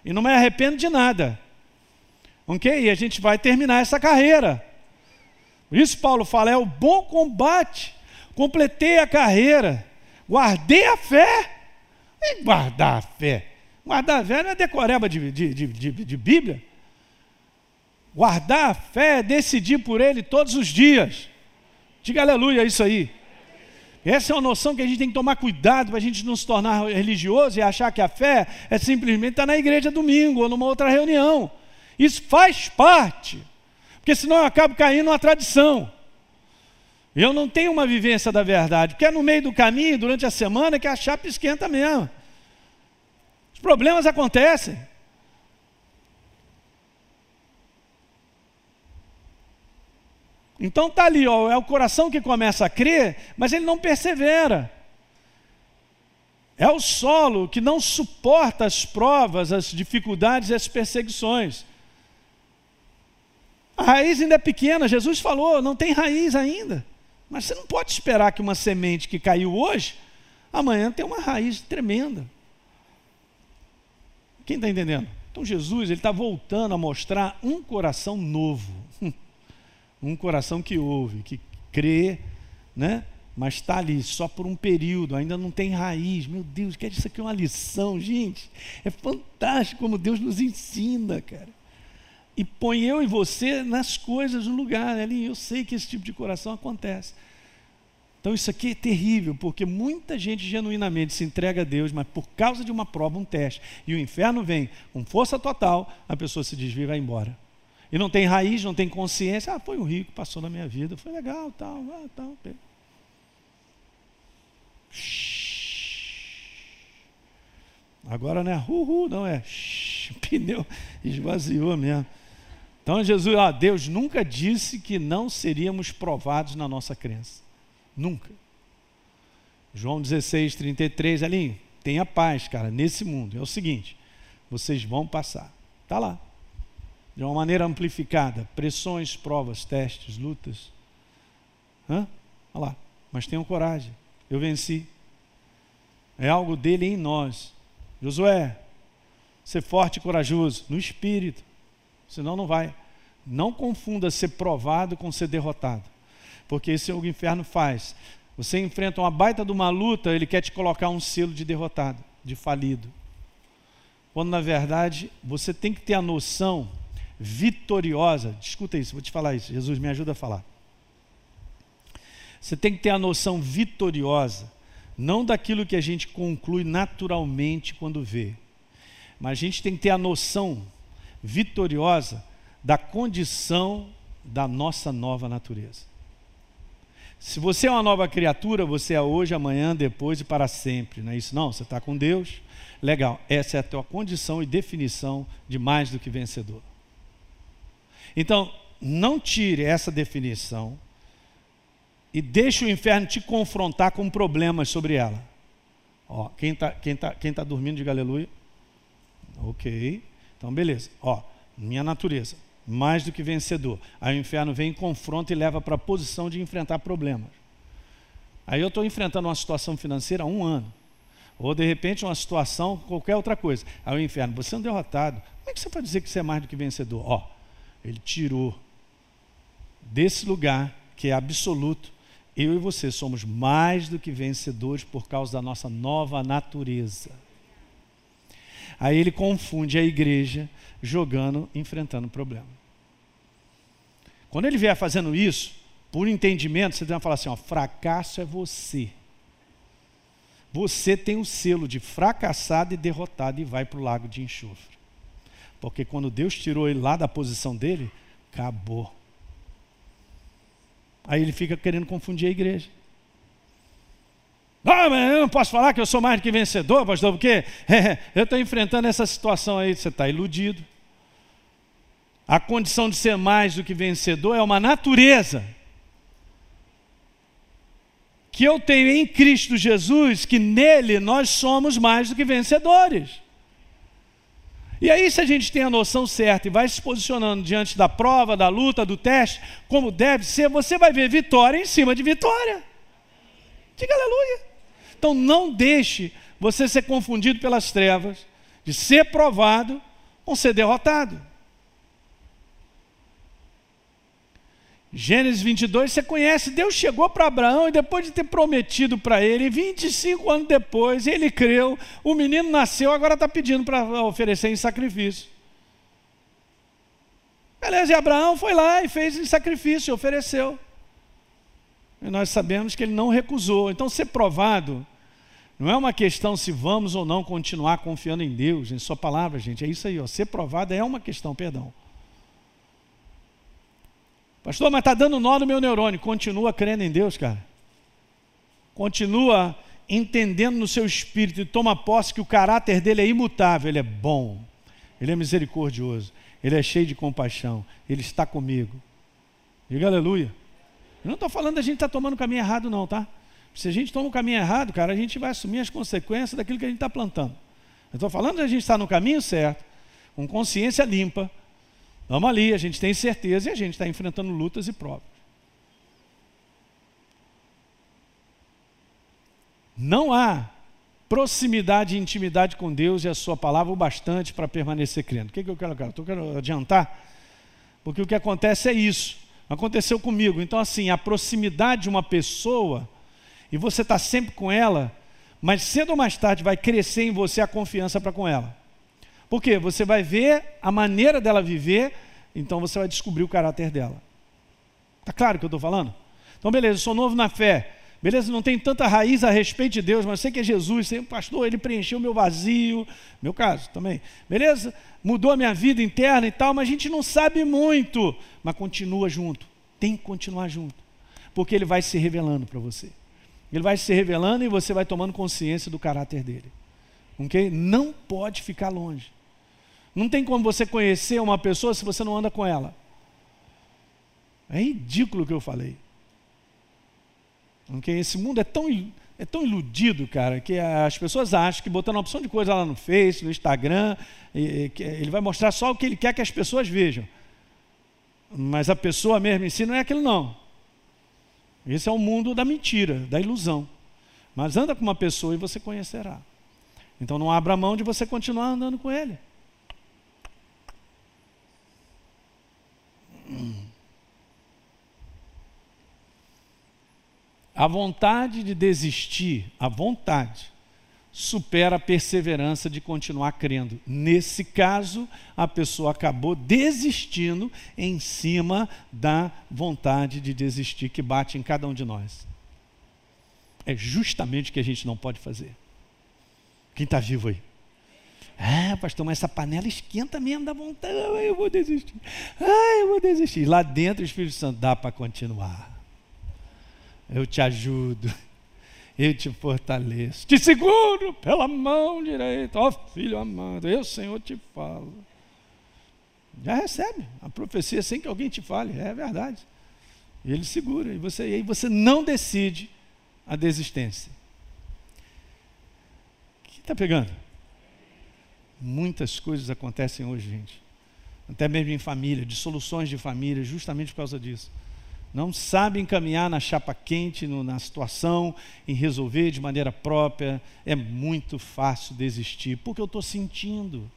[SPEAKER 1] E não me arrependo de nada. Ok? E a gente vai terminar essa carreira. Isso Paulo fala: é o bom combate, completei a carreira, guardei a fé e guardar a fé. Guardar a fé não é decoreba de, de, de, de, Bíblia. Guardar a fé é decidir por ele todos os dias. Diga aleluia isso aí. Essa é uma noção que a gente tem que tomar cuidado para a gente não se tornar religioso e achar que a fé é simplesmente estar na igreja domingo ou numa outra reunião. Isso faz parte, porque senão eu acabo caindo numa tradição. Eu não tenho uma vivência da verdade, porque é no meio do caminho, durante a semana, que a chapa esquenta mesmo. Os problemas acontecem. Então tá ali, ó, é o coração que começa a crer, mas ele não persevera. É o solo que não suporta as provas, as dificuldades as perseguições. A raiz ainda é pequena, Jesus falou, não tem raiz ainda. Mas você não pode esperar que uma semente que caiu hoje, amanhã tenha uma raiz tremenda. Quem está entendendo? Então Jesus ele está voltando a mostrar um coração novo, *laughs* um coração que ouve, que crê, né? mas está ali só por um período, ainda não tem raiz. Meu Deus, que isso aqui é uma lição, gente. É fantástico como Deus nos ensina, cara. E põe eu e você nas coisas no lugar. Ali, eu sei que esse tipo de coração acontece. Então isso aqui é terrível, porque muita gente genuinamente se entrega a Deus, mas por causa de uma prova, um teste, e o inferno vem com força total, a pessoa se desvia e vai embora. E não tem raiz, não tem consciência. Ah, foi um rico, passou na minha vida, foi legal, tal, ah, tal. Agora não é uhul, não é *laughs* pneu esvaziou mesmo. Então Jesus, ah, Deus nunca disse que não seríamos provados na nossa crença. Nunca. João 16, 33, ali, tenha paz, cara, nesse mundo. É o seguinte, vocês vão passar. Está lá. De uma maneira amplificada. Pressões, provas, testes, lutas. Hã? Olha lá. Mas tenham coragem. Eu venci. É algo dele em nós. Josué, ser forte e corajoso no espírito. Senão não vai. Não confunda ser provado com ser derrotado. Porque isso é o que o inferno faz. Você enfrenta uma baita de uma luta, ele quer te colocar um selo de derrotado, de falido. Quando na verdade você tem que ter a noção vitoriosa. Escuta isso, vou te falar isso. Jesus me ajuda a falar. Você tem que ter a noção vitoriosa, não daquilo que a gente conclui naturalmente quando vê, mas a gente tem que ter a noção vitoriosa da condição da nossa nova natureza. Se você é uma nova criatura, você é hoje, amanhã, depois e para sempre. Não é isso? Não, você está com Deus. Legal, essa é a tua condição e definição de mais do que vencedor. Então, não tire essa definição e deixe o inferno te confrontar com problemas sobre ela. Ó, quem está quem tá, quem tá dormindo, diga aleluia. Ok. Então, beleza. Ó, minha natureza, mais do que vencedor. Aí o inferno vem, confronta e leva para a posição de enfrentar problemas. Aí eu estou enfrentando uma situação financeira há um ano. Ou de repente uma situação, qualquer outra coisa. Aí o inferno, você é um derrotado. Como é que você pode dizer que você é mais do que vencedor? Ó, ele tirou desse lugar que é absoluto eu e você somos mais do que vencedores por causa da nossa nova natureza. Aí ele confunde a igreja jogando, enfrentando o problema. Quando ele vier fazendo isso, por entendimento, você tem que falar assim: ó, fracasso é você. Você tem o selo de fracassado e derrotado e vai para o lago de enxofre. Porque quando Deus tirou ele lá da posição dele, acabou. Aí ele fica querendo confundir a igreja. Ah, mas eu não posso falar que eu sou mais do que vencedor, pastor, porque é, *laughs* eu estou enfrentando essa situação aí, você está iludido. A condição de ser mais do que vencedor é uma natureza que eu tenho em Cristo Jesus, que nele nós somos mais do que vencedores. E aí, se a gente tem a noção certa e vai se posicionando diante da prova, da luta, do teste, como deve ser, você vai ver vitória em cima de vitória. Diga aleluia. Então, não deixe você ser confundido pelas trevas, de ser provado com ser derrotado. Gênesis 22, você conhece, Deus chegou para Abraão e depois de ter prometido para ele, 25 anos depois, ele creu, o menino nasceu, agora está pedindo para oferecer em sacrifício. Beleza, e Abraão foi lá e fez em sacrifício, ofereceu. E nós sabemos que ele não recusou. Então, ser provado não é uma questão se vamos ou não continuar confiando em Deus, em Sua palavra, gente. É isso aí, ó. ser provado é uma questão, perdão. Pastor, mas está dando nó no meu neurônio. Continua crendo em Deus, cara. Continua entendendo no seu espírito e toma posse que o caráter dele é imutável. Ele é bom, ele é misericordioso, ele é cheio de compaixão, ele está comigo. Diga aleluia. Eu não estou falando da gente estar tá tomando o caminho errado, não, tá? Se a gente toma o caminho errado, cara, a gente vai assumir as consequências daquilo que a gente está plantando. Eu estou falando da gente estar no caminho certo, com consciência limpa. Vamos ali, a gente tem certeza e a gente está enfrentando lutas e provas. Não há proximidade e intimidade com Deus e a sua palavra o bastante para permanecer crendo. O que, que eu quero, cara? Eu quero adiantar, porque o que acontece é isso. Aconteceu comigo. Então, assim, a proximidade de uma pessoa, e você está sempre com ela, mas cedo ou mais tarde vai crescer em você a confiança para com ela. Por quê? Você vai ver a maneira dela viver, então você vai descobrir o caráter dela. Está claro o que eu estou falando? Então, beleza, eu sou novo na fé. Beleza, não tem tanta raiz a respeito de Deus, mas sei que é Jesus, sei, pastor, ele preencheu meu vazio, meu caso também. Beleza? Mudou a minha vida interna e tal, mas a gente não sabe muito, mas continua junto. Tem que continuar junto, porque ele vai se revelando para você. Ele vai se revelando e você vai tomando consciência do caráter dele. OK? Não pode ficar longe. Não tem como você conhecer uma pessoa se você não anda com ela. É ridículo o que eu falei. Okay? Esse mundo é tão, é tão iludido, cara, que as pessoas acham que botando uma opção de coisa lá no Face, no Instagram, ele vai mostrar só o que ele quer que as pessoas vejam. Mas a pessoa mesmo em si não é aquilo, não. Esse é o mundo da mentira, da ilusão. Mas anda com uma pessoa e você conhecerá. Então não abra mão de você continuar andando com ele. A vontade de desistir, a vontade, supera a perseverança de continuar crendo. Nesse caso, a pessoa acabou desistindo em cima da vontade de desistir que bate em cada um de nós. É justamente o que a gente não pode fazer. Quem está vivo aí? Ah, pastor, mas essa panela esquenta mesmo, dá vontade. Eu vou desistir. Ah, eu vou desistir. Lá dentro o Espírito Santo dá para continuar eu te ajudo, eu te fortaleço, te seguro pela mão direita, ó filho amado, eu, Senhor, te falo. Já recebe a profecia sem que alguém te fale, é verdade. Ele segura, e, você, e aí você não decide a desistência. O que está pegando? Muitas coisas acontecem hoje, gente. Até mesmo em família, dissoluções de família, justamente por causa disso não sabem caminhar na chapa quente, no, na situação, em resolver de maneira própria, é muito fácil desistir, porque eu estou sentindo.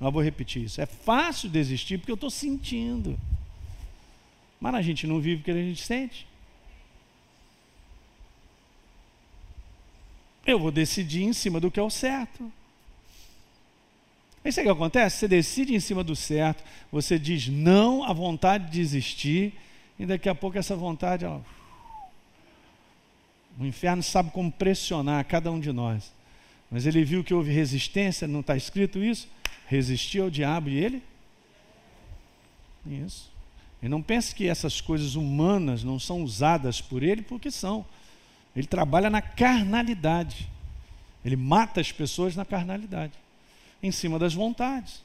[SPEAKER 1] Não vou repetir isso. É fácil desistir porque eu estou sentindo. Mas a gente não vive o que a gente sente. Eu vou decidir em cima do que é o certo. Isso é o que acontece? Você decide em cima do certo, você diz não à vontade de desistir e daqui a pouco essa vontade, ó, o inferno sabe como pressionar cada um de nós. Mas ele viu que houve resistência, não está escrito isso? Resistiu ao diabo e ele? Isso. E não pense que essas coisas humanas não são usadas por ele, porque são. Ele trabalha na carnalidade. Ele mata as pessoas na carnalidade, em cima das vontades.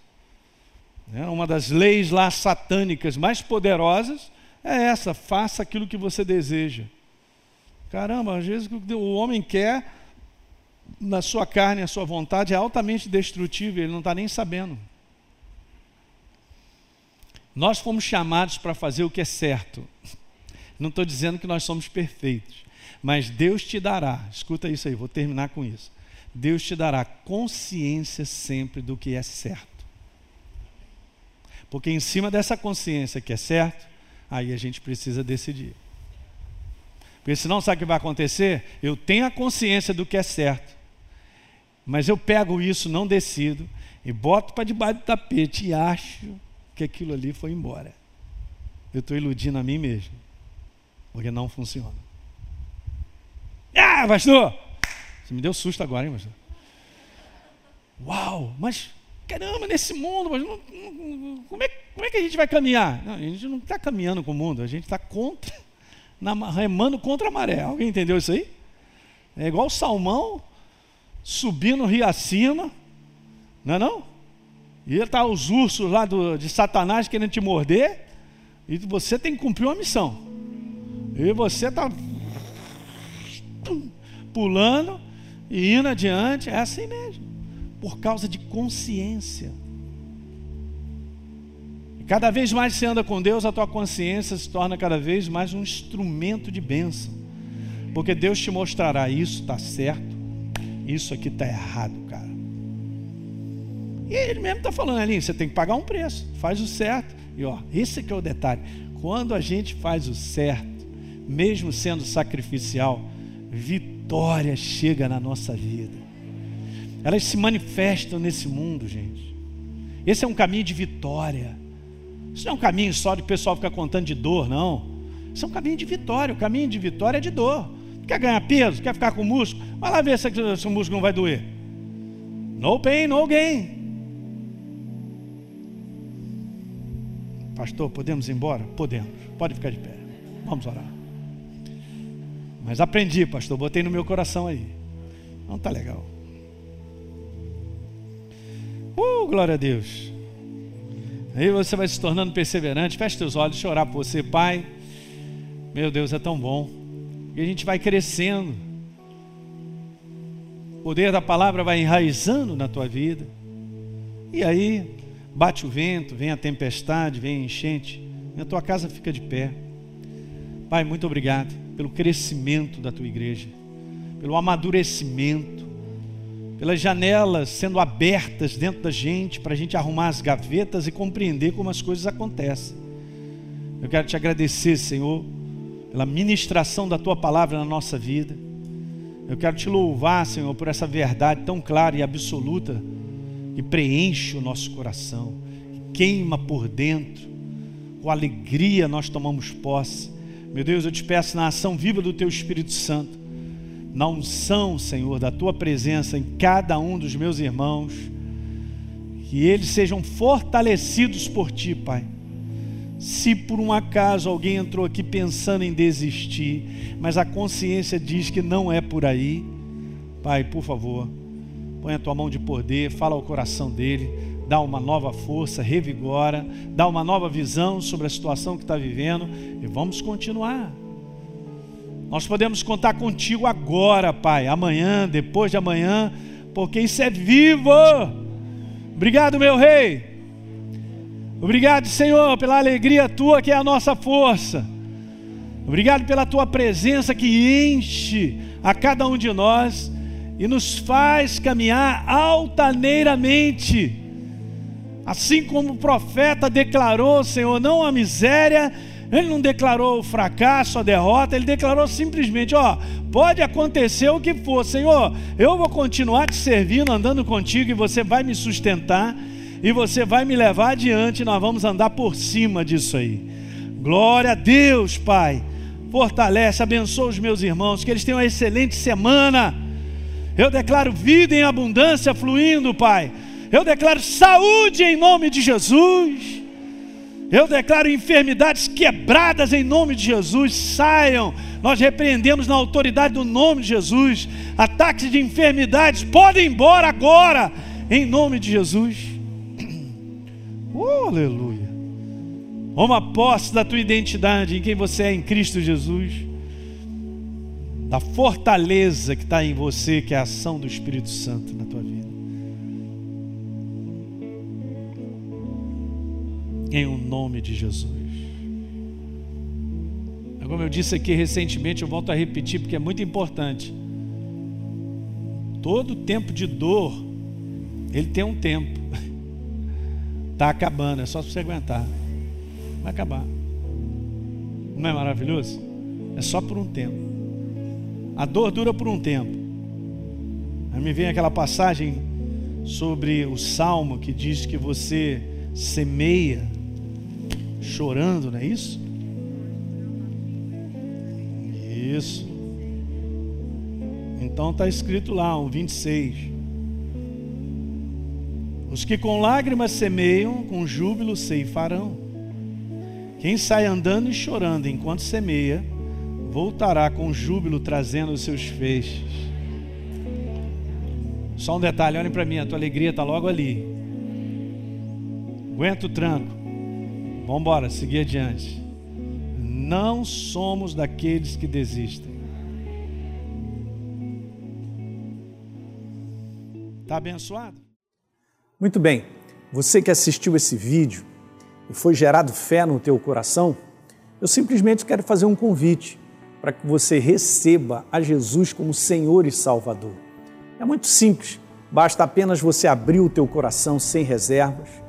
[SPEAKER 1] É uma das leis lá satânicas mais poderosas é essa: faça aquilo que você deseja. Caramba, às vezes o que o homem quer na sua carne, a sua vontade é altamente destrutível, ele não está nem sabendo. Nós fomos chamados para fazer o que é certo. Não estou dizendo que nós somos perfeitos, mas Deus te dará, escuta isso aí, vou terminar com isso. Deus te dará consciência sempre do que é certo. Porque em cima dessa consciência que é certo, aí a gente precisa decidir. Porque senão, sabe o que vai acontecer? Eu tenho a consciência do que é certo, mas eu pego isso, não decido, e boto para debaixo do tapete e acho que aquilo ali foi embora. Eu estou iludindo a mim mesmo, porque não funciona. Ah, pastor! Você me deu susto agora, hein, pastor? Uau, mas caramba, nesse mundo, mas não, não, como, é, como é que a gente vai caminhar? Não, a gente não está caminhando com o mundo, a gente está contra, *laughs* na, remando contra a maré. Alguém entendeu isso aí? É igual o salmão subindo rio acima, não é não? E está os ursos lá do, de Satanás querendo te morder, e você tem que cumprir uma missão. E você está *laughs* pulando e indo adiante, é assim mesmo, por causa de consciência. Cada vez mais você anda com Deus, a tua consciência se torna cada vez mais um instrumento de bênção, porque Deus te mostrará isso está certo, isso aqui está errado, cara. E ele mesmo está falando ali, você tem que pagar um preço, faz o certo. E ó, esse aqui é o detalhe. Quando a gente faz o certo, mesmo sendo sacrificial, vitória chega na nossa vida. Elas se manifestam nesse mundo, gente. Esse é um caminho de vitória. Isso não é um caminho só de pessoal ficar contando de dor, não. Isso é um caminho de vitória. O caminho de vitória é de dor. Quer ganhar peso? Quer ficar com músculo? Vai lá ver se, se o músculo não vai doer. No pain, no gain. Pastor, podemos ir embora? Podemos. Pode ficar de pé. Vamos orar. Mas aprendi, pastor, botei no meu coração aí. Não tá legal. Uh, glória a Deus. Aí você vai se tornando perseverante. Feche teus olhos, chorar por você, Pai. Meu Deus, é tão bom. E a gente vai crescendo. O poder da palavra vai enraizando na tua vida. E aí, bate o vento, vem a tempestade, vem a enchente, e a tua casa fica de pé. Pai, muito obrigado pelo crescimento da tua igreja, pelo amadurecimento, pelas janelas sendo abertas dentro da gente, para a gente arrumar as gavetas e compreender como as coisas acontecem. Eu quero te agradecer, Senhor, pela ministração da tua palavra na nossa vida. Eu quero te louvar, Senhor, por essa verdade tão clara e absoluta que preenche o nosso coração, que queima por dentro. Com alegria nós tomamos posse meu Deus, eu te peço na ação viva do Teu Espírito Santo, na unção, Senhor, da Tua presença em cada um dos meus irmãos, que eles sejam fortalecidos por Ti, Pai. Se por um acaso alguém entrou aqui pensando em desistir, mas a consciência diz que não é por aí, Pai, por favor, põe a tua mão de poder, fala ao coração dele, dá uma nova força, revigora, dá uma nova visão sobre a situação que está vivendo e vamos continuar. Nós podemos contar contigo agora, Pai, amanhã, depois de amanhã, porque isso é vivo. Obrigado, meu Rei. Obrigado, Senhor, pela alegria tua que é a nossa força. Obrigado pela tua presença que enche a cada um de nós e nos faz caminhar altaneiramente Assim como o profeta declarou, Senhor, não a miséria, ele não declarou o fracasso, a derrota, ele declarou simplesmente: Ó, pode acontecer o que for, Senhor, eu vou continuar te servindo, andando contigo, e você vai me sustentar, e você vai me levar adiante, nós vamos andar por cima disso aí. Glória a Deus, Pai. Fortalece, abençoa os meus irmãos, que eles tenham uma excelente semana. Eu declaro vida em abundância fluindo, Pai eu declaro saúde em nome de Jesus. Eu declaro enfermidades quebradas em nome de Jesus. Saiam. Nós repreendemos na autoridade do nome de Jesus. Ataques de enfermidades podem ir embora agora. Em nome de Jesus. *coughs* Oh, aleluia. Toma posse da tua identidade em quem você é em Cristo Jesus. Da fortaleza que está em você, que é a ação do Espírito Santo na tua vida. Em o nome de Jesus. Como eu disse aqui recentemente, eu volto a repetir porque é muito importante. Todo tempo de dor, ele tem um tempo. Está *laughs* acabando, é só você aguentar. Vai acabar. Não é maravilhoso? É só por um tempo. A dor dura por um tempo. Aí me vem aquela passagem sobre o salmo que diz que você semeia chorando, não é isso? Isso. Então está escrito lá, um 26. Os que com lágrimas semeiam, com júbilo ceifarão. Quem sai andando e chorando enquanto semeia, voltará com júbilo trazendo os seus feixes. Só um detalhe, olhem para mim, a tua alegria está logo ali. Aguenta o tranco. Vamos embora, seguir adiante. Não somos daqueles que desistem. Está abençoado?
[SPEAKER 2] Muito bem. Você que assistiu esse vídeo e foi gerado fé no teu coração, eu simplesmente quero fazer um convite para que você receba a Jesus como Senhor e Salvador. É muito simples, basta apenas você abrir o teu coração sem reservas,